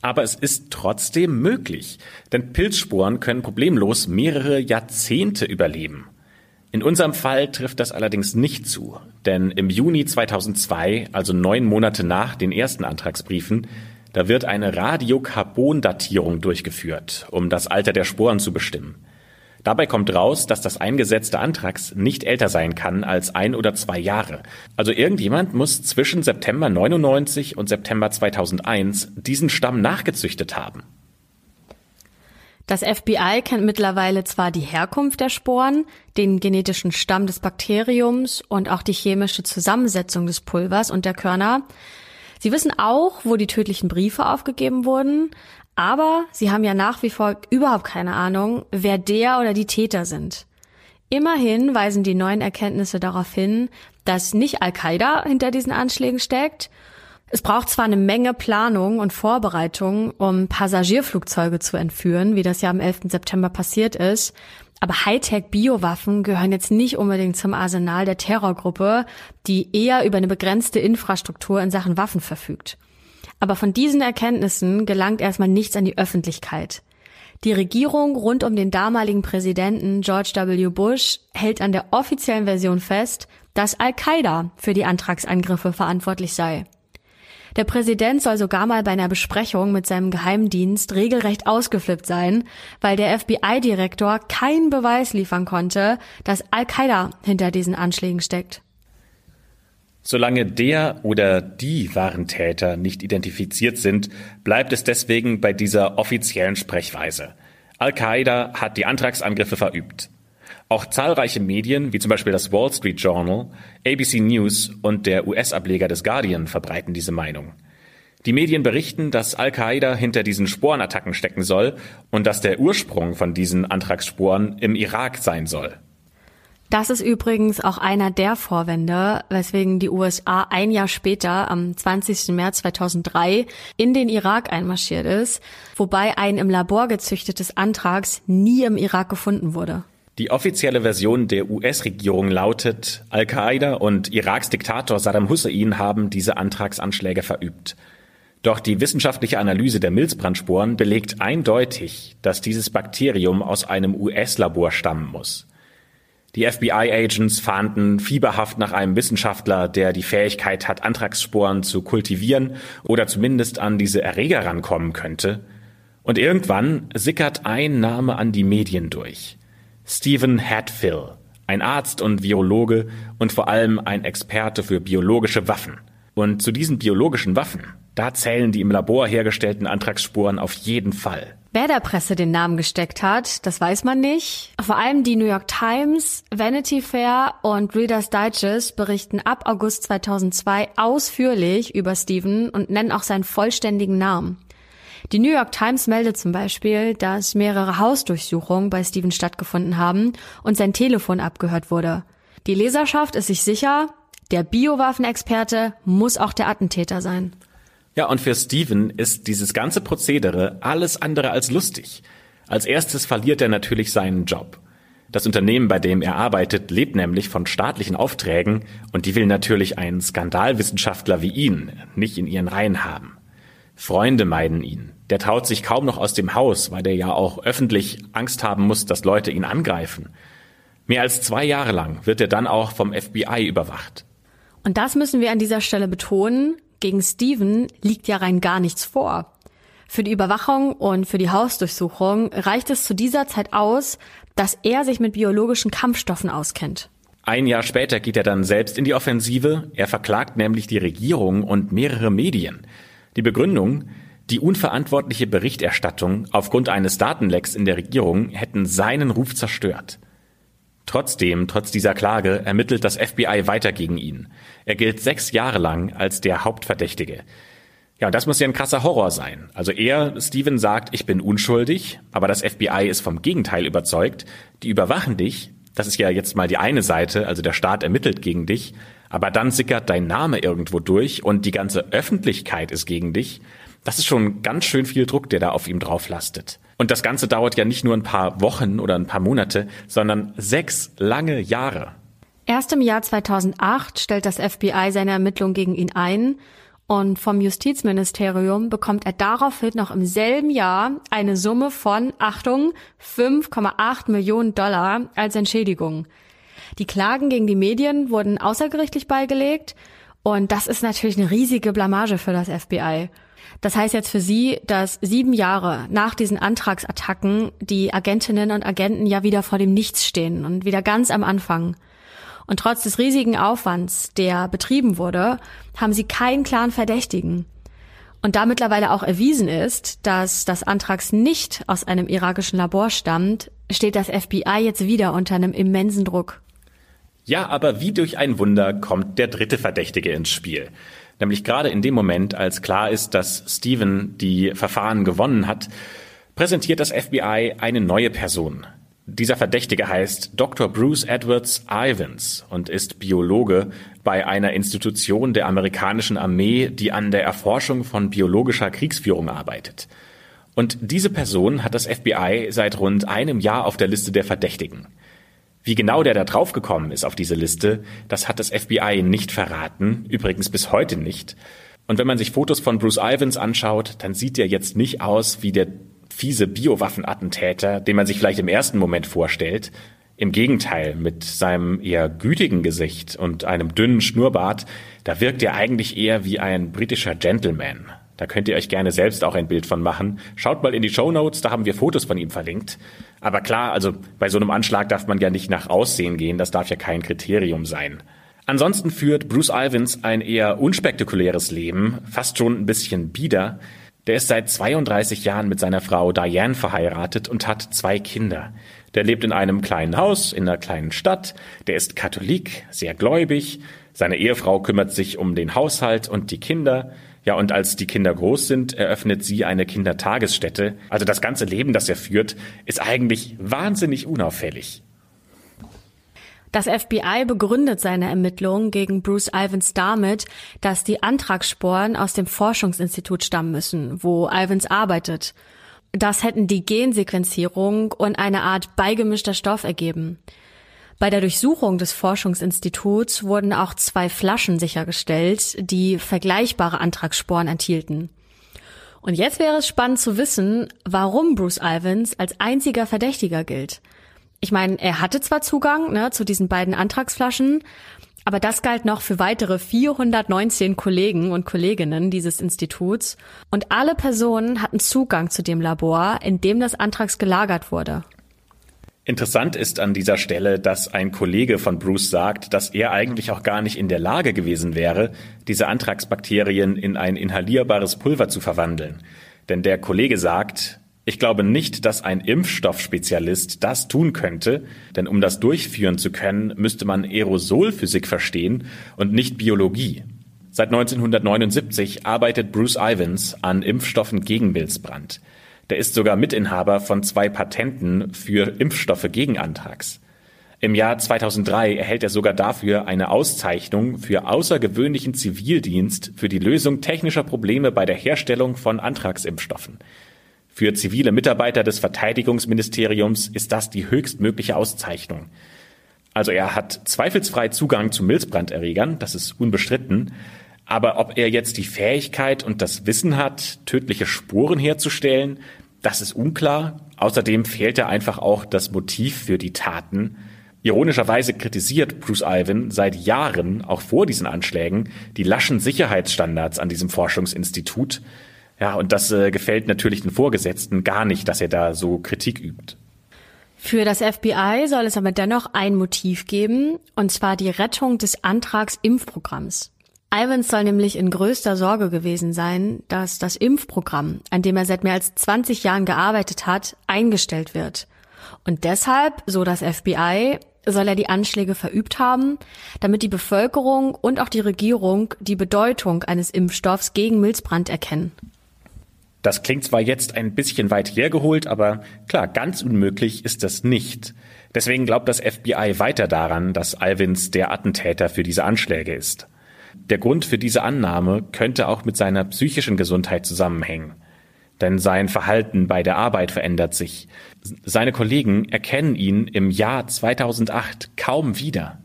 Aber es ist trotzdem möglich, denn Pilzsporen können problemlos mehrere Jahrzehnte überleben. In unserem Fall trifft das allerdings nicht zu, denn im Juni 2002, also neun Monate nach den ersten Antragsbriefen, da wird eine Radiokarbondatierung durchgeführt, um das Alter der Sporen zu bestimmen. Dabei kommt raus, dass das eingesetzte Antrax nicht älter sein kann als ein oder zwei Jahre. Also irgendjemand muss zwischen September 99 und September 2001 diesen Stamm nachgezüchtet haben. Das FBI kennt mittlerweile zwar die Herkunft der Sporen, den genetischen Stamm des Bakteriums und auch die chemische Zusammensetzung des Pulvers und der Körner. Sie wissen auch, wo die tödlichen Briefe aufgegeben wurden, Aber sie haben ja nach wie vor überhaupt keine Ahnung, wer der oder die Täter sind. Immerhin weisen die neuen Erkenntnisse darauf hin, dass nicht Al-Qaida hinter diesen Anschlägen steckt. Es braucht zwar eine Menge Planung und Vorbereitung, um Passagierflugzeuge zu entführen, wie das ja am 11. September passiert ist, aber Hightech-Biowaffen gehören jetzt nicht unbedingt zum Arsenal der Terrorgruppe, die eher über eine begrenzte Infrastruktur in Sachen Waffen verfügt. Aber von diesen Erkenntnissen gelangt erstmal nichts an die Öffentlichkeit. Die Regierung rund um den damaligen Präsidenten George W. Bush hält an der offiziellen Version fest, dass Al-Qaida für die Antragsangriffe verantwortlich sei. Der Präsident soll sogar mal bei einer Besprechung mit seinem Geheimdienst regelrecht ausgeflippt sein, weil der FBI-Direktor keinen Beweis liefern konnte, dass Al-Qaida hinter diesen Anschlägen steckt. Solange der oder die wahren Täter nicht identifiziert sind, bleibt es deswegen bei dieser offiziellen Sprechweise. Al-Qaida hat die Antragsangriffe verübt. Auch zahlreiche Medien, wie zum Beispiel das Wall Street Journal, ABC News und der US-Ableger des Guardian verbreiten diese Meinung. Die Medien berichten, dass Al-Qaida hinter diesen Sporenattacken stecken soll und dass der Ursprung von diesen Antragssporen im Irak sein soll. Das ist übrigens auch einer der Vorwände, weswegen die USA ein Jahr später, am 20. März 2003, in den Irak einmarschiert ist, wobei ein im Labor gezüchtetes Antrags nie im Irak gefunden wurde. Die offizielle Version der US-Regierung lautet, Al-Qaida und Iraks Diktator Saddam Hussein haben diese Antragsanschläge verübt. Doch die wissenschaftliche Analyse der Milzbrandsporen belegt eindeutig, dass dieses Bakterium aus einem US-Labor stammen muss. Die FBI-Agents fahnden fieberhaft nach einem Wissenschaftler, der die Fähigkeit hat, Antragssporen zu kultivieren oder zumindest an diese Erreger rankommen könnte. Und irgendwann sickert ein Name an die Medien durch. Stephen Hatfill, ein Arzt und Virologe und vor allem ein Experte für biologische Waffen. Und zu diesen biologischen Waffen, da zählen die im Labor hergestellten Antragssporen auf jeden Fall. Wer der Presse den Namen gesteckt hat, das weiß man nicht. Vor allem die New York Times, Vanity Fair und Reader's Digest berichten ab August 2002 ausführlich über Stephen und nennen auch seinen vollständigen Namen. Die New York Times meldet zum Beispiel, dass mehrere Hausdurchsuchungen bei Stephen stattgefunden haben und sein Telefon abgehört wurde. Die Leserschaft ist sich sicher, der Biowaffenexperte muss auch der Attentäter sein. Ja, und für Steven ist dieses ganze Prozedere alles andere als lustig. Als erstes verliert er natürlich seinen Job. Das Unternehmen, bei dem er arbeitet, lebt nämlich von staatlichen Aufträgen und die will natürlich einen Skandalwissenschaftler wie ihn nicht in ihren Reihen haben. Freunde meiden ihn. Der traut sich kaum noch aus dem Haus, weil der ja auch öffentlich Angst haben muss, dass Leute ihn angreifen. Mehr als zwei Jahre lang wird er dann auch vom FBI überwacht. Und das müssen wir an dieser Stelle betonen. Gegen Steven liegt ja rein gar nichts vor. Für die Überwachung und für die Hausdurchsuchung reicht es zu dieser Zeit aus, dass er sich mit biologischen Kampfstoffen auskennt. Ein Jahr später geht er dann selbst in die Offensive. Er verklagt nämlich die Regierung und mehrere Medien. Die Begründung, die unverantwortliche Berichterstattung aufgrund eines Datenlecks in der Regierung hätten seinen Ruf zerstört. Trotzdem, trotz dieser Klage, ermittelt das FBI weiter gegen ihn. Er gilt sechs Jahre lang als der Hauptverdächtige. Ja, und das muss ja ein krasser Horror sein. Also er, Steven, sagt, ich bin unschuldig, aber das FBI ist vom Gegenteil überzeugt. Die überwachen dich. Das ist ja jetzt mal die eine Seite, also der Staat ermittelt gegen dich. Aber dann sickert dein Name irgendwo durch und die ganze Öffentlichkeit ist gegen dich. Das ist schon ganz schön viel Druck, der da auf ihm drauf lastet. Und das Ganze dauert ja nicht nur ein paar Wochen oder ein paar Monate, sondern sechs lange Jahre. Erst im Jahr 2008 stellt das FBI seine Ermittlungen gegen ihn ein und vom Justizministerium bekommt er daraufhin noch im selben Jahr eine Summe von, Achtung, 5,8 Millionen Dollar als Entschädigung. Die Klagen gegen die Medien wurden außergerichtlich beigelegt und das ist natürlich eine riesige Blamage für das FBI. Das heißt jetzt für Sie, dass sieben Jahre nach diesen Antragsattacken die Agentinnen und Agenten ja wieder vor dem Nichts stehen und wieder ganz am Anfang. Und trotz des riesigen Aufwands, der betrieben wurde, haben sie keinen klaren Verdächtigen. Und da mittlerweile auch erwiesen ist, dass das Antrags nicht aus einem irakischen Labor stammt, steht das FBI jetzt wieder unter einem immensen Druck. Ja, aber wie durch ein Wunder kommt der dritte Verdächtige ins Spiel. Nämlich gerade in dem Moment, als klar ist, dass Steven die Verfahren gewonnen hat, präsentiert das FBI eine neue Person. Dieser Verdächtige heißt Dr. Bruce Edwards Ivans und ist Biologe bei einer Institution der amerikanischen Armee, die an der Erforschung von biologischer Kriegsführung arbeitet. Und diese Person hat das FBI seit rund einem Jahr auf der Liste der Verdächtigen. Wie genau der da draufgekommen ist auf diese Liste, das hat das FBI nicht verraten, übrigens bis heute nicht. Und wenn man sich Fotos von Bruce Ivans anschaut, dann sieht er jetzt nicht aus wie der fiese Biowaffenattentäter, den man sich vielleicht im ersten Moment vorstellt. Im Gegenteil, mit seinem eher gütigen Gesicht und einem dünnen Schnurrbart, da wirkt er eigentlich eher wie ein britischer Gentleman. Da könnt ihr euch gerne selbst auch ein Bild von machen. Schaut mal in die Show Notes, da haben wir Fotos von ihm verlinkt. Aber klar, also bei so einem Anschlag darf man ja nicht nach Aussehen gehen, das darf ja kein Kriterium sein. Ansonsten führt Bruce Ivins ein eher unspektakuläres Leben, fast schon ein bisschen bieder. Der ist seit 32 Jahren mit seiner Frau Diane verheiratet und hat zwei Kinder. Der lebt in einem kleinen Haus in einer kleinen Stadt. Der ist Katholik, sehr gläubig. Seine Ehefrau kümmert sich um den Haushalt und die Kinder. Ja, und als die Kinder groß sind, eröffnet sie eine Kindertagesstätte. Also das ganze Leben, das er führt, ist eigentlich wahnsinnig unauffällig. Das FBI begründet seine Ermittlungen gegen Bruce Ivans damit, dass die Antragssporen aus dem Forschungsinstitut stammen müssen, wo Ivans arbeitet. Das hätten die Gensequenzierung und eine Art beigemischter Stoff ergeben. Bei der Durchsuchung des Forschungsinstituts wurden auch zwei Flaschen sichergestellt, die vergleichbare Antragssporen enthielten. Und jetzt wäre es spannend zu wissen, warum Bruce Ivans als einziger Verdächtiger gilt ich meine, er hatte zwar Zugang ne, zu diesen beiden Antragsflaschen, aber das galt noch für weitere 419 Kollegen und Kolleginnen dieses Instituts und alle Personen hatten Zugang zu dem Labor, in dem das Antrags gelagert wurde. Interessant ist an dieser Stelle, dass ein Kollege von Bruce sagt, dass er eigentlich auch gar nicht in der Lage gewesen wäre, diese Antragsbakterien in ein inhalierbares Pulver zu verwandeln. Denn der Kollege sagt, ich glaube nicht, dass ein Impfstoffspezialist das tun könnte, denn um das durchführen zu können, müsste man Aerosolphysik verstehen und nicht Biologie. Seit 1979 arbeitet Bruce Ivans an Impfstoffen gegen Milzbrand. Der ist sogar Mitinhaber von zwei Patenten für Impfstoffe gegen Anthrax. Im Jahr 2003 erhält er sogar dafür eine Auszeichnung für außergewöhnlichen Zivildienst für die Lösung technischer Probleme bei der Herstellung von Anthraximpfstoffen. Für zivile Mitarbeiter des Verteidigungsministeriums ist das die höchstmögliche Auszeichnung. Also er hat zweifelsfrei Zugang zu Milzbranderregern, das ist unbestritten. Aber ob er jetzt die Fähigkeit und das Wissen hat, tödliche Spuren herzustellen, das ist unklar. Außerdem fehlt er einfach auch das Motiv für die Taten. Ironischerweise kritisiert Bruce Ivan seit Jahren, auch vor diesen Anschlägen, die laschen Sicherheitsstandards an diesem Forschungsinstitut. Ja, und das äh, gefällt natürlich den Vorgesetzten gar nicht, dass er da so Kritik übt. Für das FBI soll es aber dennoch ein Motiv geben, und zwar die Rettung des Antragsimpfprogramms. Ivans soll nämlich in größter Sorge gewesen sein, dass das Impfprogramm, an dem er seit mehr als 20 Jahren gearbeitet hat, eingestellt wird. Und deshalb, so das FBI, soll er die Anschläge verübt haben, damit die Bevölkerung und auch die Regierung die Bedeutung eines Impfstoffs gegen Milzbrand erkennen. Das klingt zwar jetzt ein bisschen weit hergeholt, aber klar, ganz unmöglich ist das nicht. Deswegen glaubt das FBI weiter daran, dass Alvins der Attentäter für diese Anschläge ist. Der Grund für diese Annahme könnte auch mit seiner psychischen Gesundheit zusammenhängen. Denn sein Verhalten bei der Arbeit verändert sich. Seine Kollegen erkennen ihn im Jahr 2008 kaum wieder.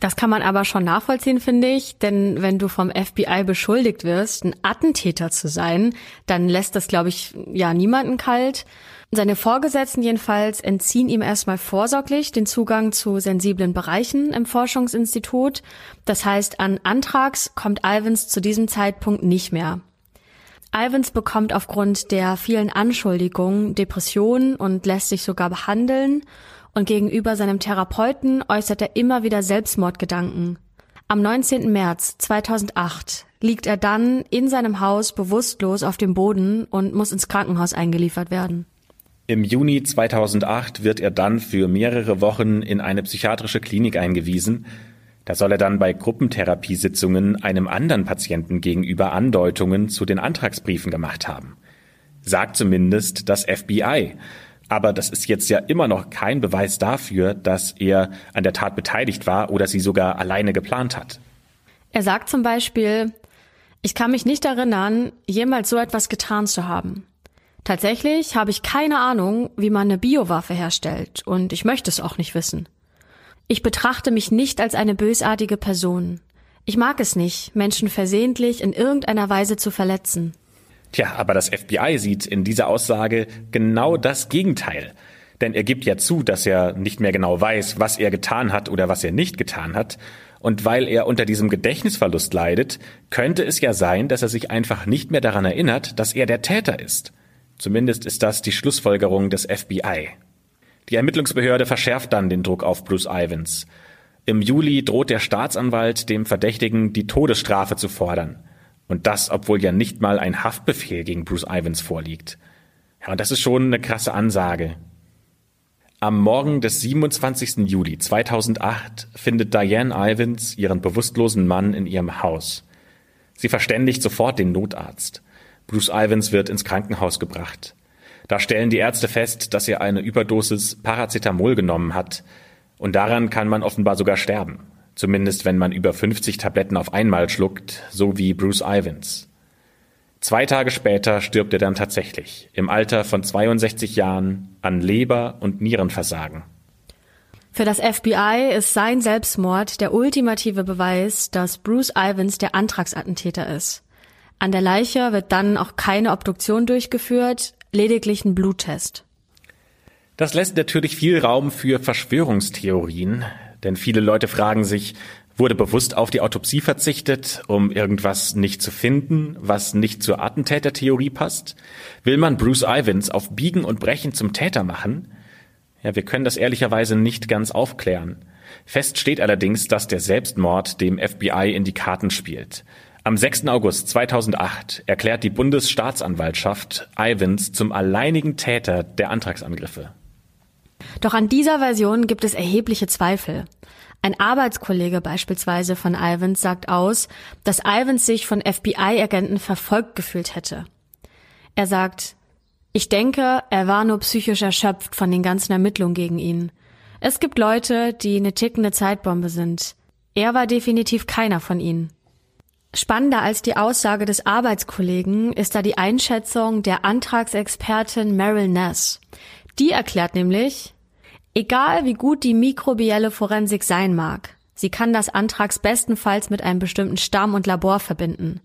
Das kann man aber schon nachvollziehen, finde ich, denn wenn du vom FBI beschuldigt wirst, ein Attentäter zu sein, dann lässt das, glaube ich, ja niemanden kalt. Seine Vorgesetzten jedenfalls entziehen ihm erstmal vorsorglich den Zugang zu sensiblen Bereichen im Forschungsinstitut. Das heißt, an Antrags kommt Ivans zu diesem Zeitpunkt nicht mehr. Ivans bekommt aufgrund der vielen Anschuldigungen Depressionen und lässt sich sogar behandeln und gegenüber seinem Therapeuten äußert er immer wieder Selbstmordgedanken. Am 19. März 2008 liegt er dann in seinem Haus bewusstlos auf dem Boden und muss ins Krankenhaus eingeliefert werden. Im Juni 2008 wird er dann für mehrere Wochen in eine psychiatrische Klinik eingewiesen. Da soll er dann bei Gruppentherapiesitzungen einem anderen Patienten gegenüber Andeutungen zu den Antragsbriefen gemacht haben. Sagt zumindest das FBI. Aber das ist jetzt ja immer noch kein Beweis dafür, dass er an der Tat beteiligt war oder sie sogar alleine geplant hat. Er sagt zum Beispiel, ich kann mich nicht erinnern, jemals so etwas getan zu haben. Tatsächlich habe ich keine Ahnung, wie man eine Biowaffe herstellt, und ich möchte es auch nicht wissen. Ich betrachte mich nicht als eine bösartige Person. Ich mag es nicht, Menschen versehentlich in irgendeiner Weise zu verletzen. Tja, aber das FBI sieht in dieser Aussage genau das Gegenteil. Denn er gibt ja zu, dass er nicht mehr genau weiß, was er getan hat oder was er nicht getan hat. Und weil er unter diesem Gedächtnisverlust leidet, könnte es ja sein, dass er sich einfach nicht mehr daran erinnert, dass er der Täter ist. Zumindest ist das die Schlussfolgerung des FBI. Die Ermittlungsbehörde verschärft dann den Druck auf Bruce Ivans. Im Juli droht der Staatsanwalt dem Verdächtigen die Todesstrafe zu fordern. Und das, obwohl ja nicht mal ein Haftbefehl gegen Bruce Ivans vorliegt. Ja, und das ist schon eine krasse Ansage. Am Morgen des 27. Juli 2008 findet Diane Ivans ihren bewusstlosen Mann in ihrem Haus. Sie verständigt sofort den Notarzt. Bruce Ivans wird ins Krankenhaus gebracht. Da stellen die Ärzte fest, dass er eine Überdosis Paracetamol genommen hat. Und daran kann man offenbar sogar sterben. Zumindest wenn man über 50 Tabletten auf einmal schluckt, so wie Bruce Ivans. Zwei Tage später stirbt er dann tatsächlich, im Alter von 62 Jahren, an Leber- und Nierenversagen. Für das FBI ist sein Selbstmord der ultimative Beweis, dass Bruce Ivans der Antragsattentäter ist. An der Leiche wird dann auch keine Obduktion durchgeführt, lediglich ein Bluttest. Das lässt natürlich viel Raum für Verschwörungstheorien, denn viele Leute fragen sich, wurde bewusst auf die Autopsie verzichtet, um irgendwas nicht zu finden, was nicht zur Attentätertheorie passt? Will man Bruce Ivans auf Biegen und Brechen zum Täter machen? Ja, wir können das ehrlicherweise nicht ganz aufklären. Fest steht allerdings, dass der Selbstmord dem FBI in die Karten spielt. Am 6. August 2008 erklärt die Bundesstaatsanwaltschaft Ivans zum alleinigen Täter der Antragsangriffe. Doch an dieser Version gibt es erhebliche Zweifel. Ein Arbeitskollege beispielsweise von Ivans sagt aus, dass Ivans sich von FBI-Agenten verfolgt gefühlt hätte. Er sagt, ich denke, er war nur psychisch erschöpft von den ganzen Ermittlungen gegen ihn. Es gibt Leute, die eine tickende Zeitbombe sind. Er war definitiv keiner von ihnen. Spannender als die Aussage des Arbeitskollegen ist da die Einschätzung der Antragsexpertin Meryl Ness. Die erklärt nämlich, egal wie gut die mikrobielle Forensik sein mag, sie kann das Antrags bestenfalls mit einem bestimmten Stamm und Labor verbinden.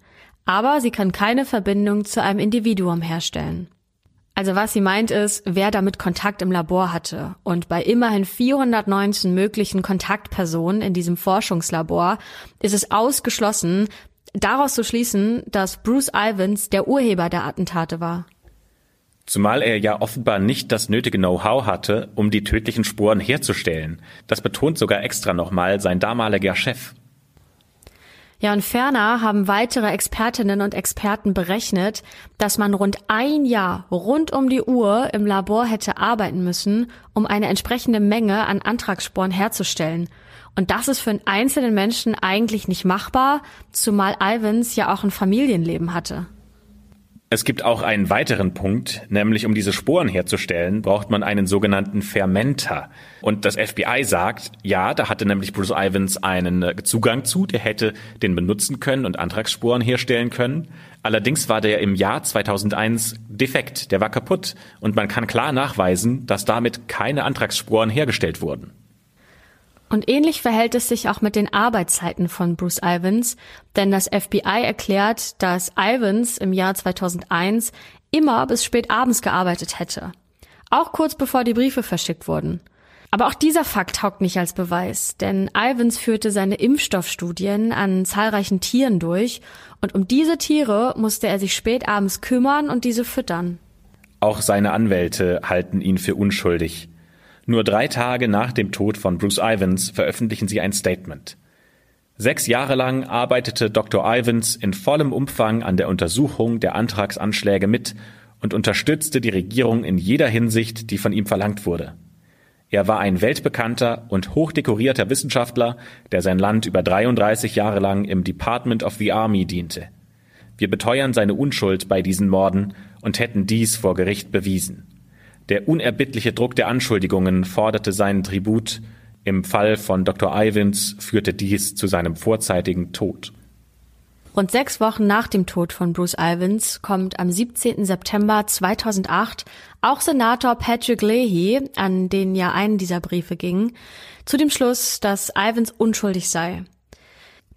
Aber sie kann keine Verbindung zu einem Individuum herstellen. Also was sie meint ist, wer damit Kontakt im Labor hatte. Und bei immerhin 419 möglichen Kontaktpersonen in diesem Forschungslabor ist es ausgeschlossen, daraus zu schließen, dass Bruce Ivans der Urheber der Attentate war. Zumal er ja offenbar nicht das nötige Know-how hatte, um die tödlichen Spuren herzustellen. Das betont sogar extra nochmal sein damaliger Chef. Ja, und ferner haben weitere Expertinnen und Experten berechnet, dass man rund ein Jahr rund um die Uhr im Labor hätte arbeiten müssen, um eine entsprechende Menge an Antragssporen herzustellen. Und das ist für einen einzelnen Menschen eigentlich nicht machbar, zumal Ivans ja auch ein Familienleben hatte. Es gibt auch einen weiteren Punkt, nämlich um diese Sporen herzustellen, braucht man einen sogenannten Fermenter. Und das FBI sagt, ja, da hatte nämlich Bruce Ivans einen äh, Zugang zu, der hätte den benutzen können und Antragssporen herstellen können. Allerdings war der im Jahr 2001 defekt, der war kaputt und man kann klar nachweisen, dass damit keine Antragssporen hergestellt wurden. Und ähnlich verhält es sich auch mit den Arbeitszeiten von Bruce Ivans, denn das FBI erklärt, dass Ivans im Jahr 2001 immer bis spät abends gearbeitet hätte. Auch kurz bevor die Briefe verschickt wurden. Aber auch dieser Fakt taugt nicht als Beweis, denn Ivans führte seine Impfstoffstudien an zahlreichen Tieren durch und um diese Tiere musste er sich spät abends kümmern und diese füttern. Auch seine Anwälte halten ihn für unschuldig. Nur drei Tage nach dem Tod von Bruce Ivans veröffentlichen sie ein Statement. Sechs Jahre lang arbeitete Dr. Ivans in vollem Umfang an der Untersuchung der Antragsanschläge mit und unterstützte die Regierung in jeder Hinsicht, die von ihm verlangt wurde. Er war ein weltbekannter und hochdekorierter Wissenschaftler, der sein Land über 33 Jahre lang im Department of the Army diente. Wir beteuern seine Unschuld bei diesen Morden und hätten dies vor Gericht bewiesen. Der unerbittliche Druck der Anschuldigungen forderte seinen Tribut. Im Fall von Dr. Ivins führte dies zu seinem vorzeitigen Tod. Rund sechs Wochen nach dem Tod von Bruce Ivins kommt am 17. September 2008 auch Senator Patrick Leahy, an den ja einen dieser Briefe ging, zu dem Schluss, dass Ivins unschuldig sei.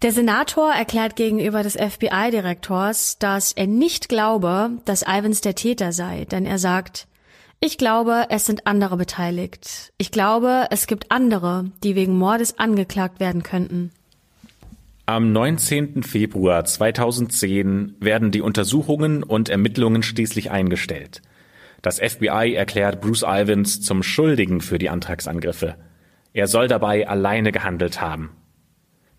Der Senator erklärt gegenüber des FBI-Direktors, dass er nicht glaube, dass Ivans der Täter sei, denn er sagt, ich glaube, es sind andere beteiligt. Ich glaube, es gibt andere, die wegen Mordes angeklagt werden könnten. Am 19. Februar 2010 werden die Untersuchungen und Ermittlungen schließlich eingestellt. Das FBI erklärt Bruce Ivans zum Schuldigen für die Antragsangriffe. Er soll dabei alleine gehandelt haben.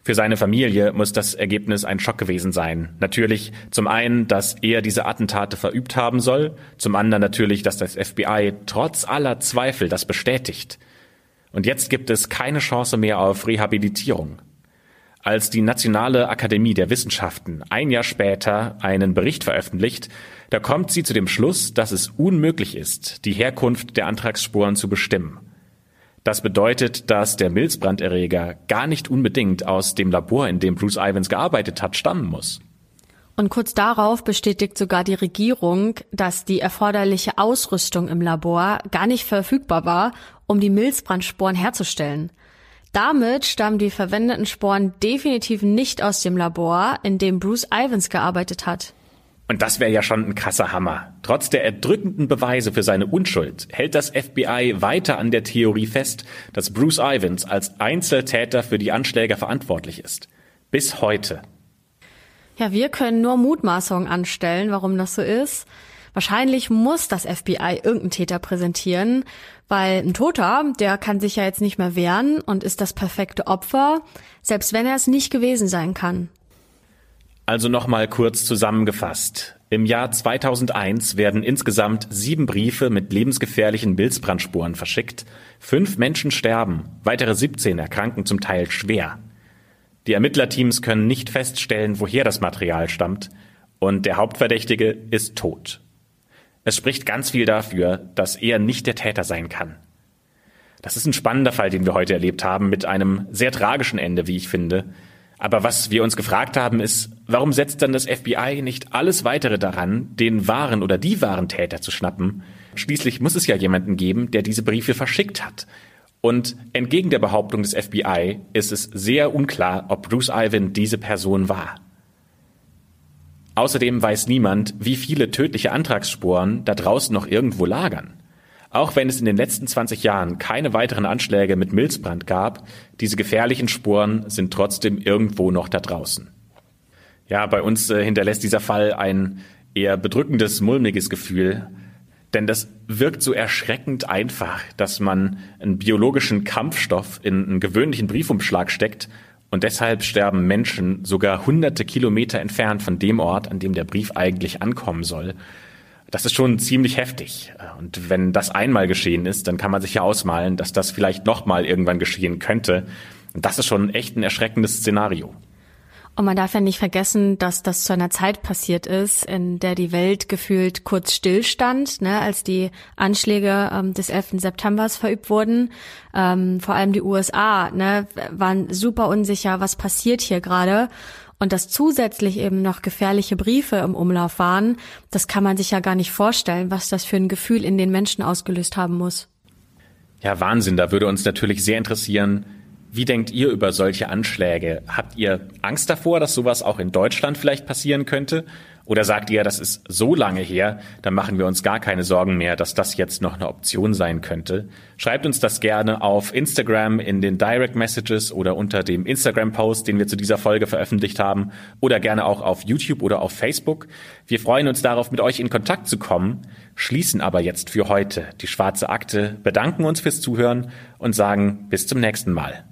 Für seine Familie muss das Ergebnis ein Schock gewesen sein. Natürlich zum einen, dass er diese Attentate verübt haben soll, zum anderen natürlich, dass das FBI trotz aller Zweifel das bestätigt. Und jetzt gibt es keine Chance mehr auf Rehabilitierung. Als die Nationale Akademie der Wissenschaften ein Jahr später einen Bericht veröffentlicht, da kommt sie zu dem Schluss, dass es unmöglich ist, die Herkunft der Antragsspuren zu bestimmen. Das bedeutet, dass der Milzbranderreger gar nicht unbedingt aus dem Labor, in dem Bruce Ivans gearbeitet hat, stammen muss. Und kurz darauf bestätigt sogar die Regierung, dass die erforderliche Ausrüstung im Labor gar nicht verfügbar war, um die Milzbrandsporen herzustellen. Damit stammen die verwendeten Sporen definitiv nicht aus dem Labor, in dem Bruce Ivans gearbeitet hat. Und das wäre ja schon ein krasser Hammer. Trotz der erdrückenden Beweise für seine Unschuld hält das FBI weiter an der Theorie fest, dass Bruce Ivans als Einzeltäter für die Anschläge verantwortlich ist. Bis heute. Ja, wir können nur Mutmaßungen anstellen, warum das so ist. Wahrscheinlich muss das FBI irgendeinen Täter präsentieren, weil ein Toter, der kann sich ja jetzt nicht mehr wehren und ist das perfekte Opfer, selbst wenn er es nicht gewesen sein kann. Also nochmal kurz zusammengefasst. Im Jahr 2001 werden insgesamt sieben Briefe mit lebensgefährlichen Milzbrandspuren verschickt. Fünf Menschen sterben, weitere 17 erkranken zum Teil schwer. Die Ermittlerteams können nicht feststellen, woher das Material stammt, und der Hauptverdächtige ist tot. Es spricht ganz viel dafür, dass er nicht der Täter sein kann. Das ist ein spannender Fall, den wir heute erlebt haben, mit einem sehr tragischen Ende, wie ich finde. Aber was wir uns gefragt haben, ist, warum setzt dann das FBI nicht alles weitere daran, den wahren oder die wahren Täter zu schnappen? Schließlich muss es ja jemanden geben, der diese Briefe verschickt hat. Und entgegen der Behauptung des FBI ist es sehr unklar, ob Bruce Ivan diese Person war. Außerdem weiß niemand, wie viele tödliche Antragsspuren da draußen noch irgendwo lagern. Auch wenn es in den letzten 20 Jahren keine weiteren Anschläge mit Milzbrand gab, diese gefährlichen Spuren sind trotzdem irgendwo noch da draußen. Ja, bei uns äh, hinterlässt dieser Fall ein eher bedrückendes, mulmiges Gefühl, denn das wirkt so erschreckend einfach, dass man einen biologischen Kampfstoff in einen gewöhnlichen Briefumschlag steckt und deshalb sterben Menschen sogar hunderte Kilometer entfernt von dem Ort, an dem der Brief eigentlich ankommen soll. Das ist schon ziemlich heftig. Und wenn das einmal geschehen ist, dann kann man sich ja ausmalen, dass das vielleicht nochmal irgendwann geschehen könnte. Und das ist schon echt ein erschreckendes Szenario. Und man darf ja nicht vergessen, dass das zu einer Zeit passiert ist, in der die Welt gefühlt kurz stillstand, ne, als die Anschläge ähm, des 11. September verübt wurden. Ähm, vor allem die USA ne, waren super unsicher, was passiert hier gerade. Und dass zusätzlich eben noch gefährliche Briefe im Umlauf waren, das kann man sich ja gar nicht vorstellen, was das für ein Gefühl in den Menschen ausgelöst haben muss. Ja, Wahnsinn. Da würde uns natürlich sehr interessieren, wie denkt ihr über solche Anschläge? Habt ihr Angst davor, dass sowas auch in Deutschland vielleicht passieren könnte? Oder sagt ihr, das ist so lange her, da machen wir uns gar keine Sorgen mehr, dass das jetzt noch eine Option sein könnte? Schreibt uns das gerne auf Instagram in den Direct Messages oder unter dem Instagram-Post, den wir zu dieser Folge veröffentlicht haben, oder gerne auch auf YouTube oder auf Facebook. Wir freuen uns darauf, mit euch in Kontakt zu kommen, schließen aber jetzt für heute die schwarze Akte, bedanken uns fürs Zuhören und sagen bis zum nächsten Mal.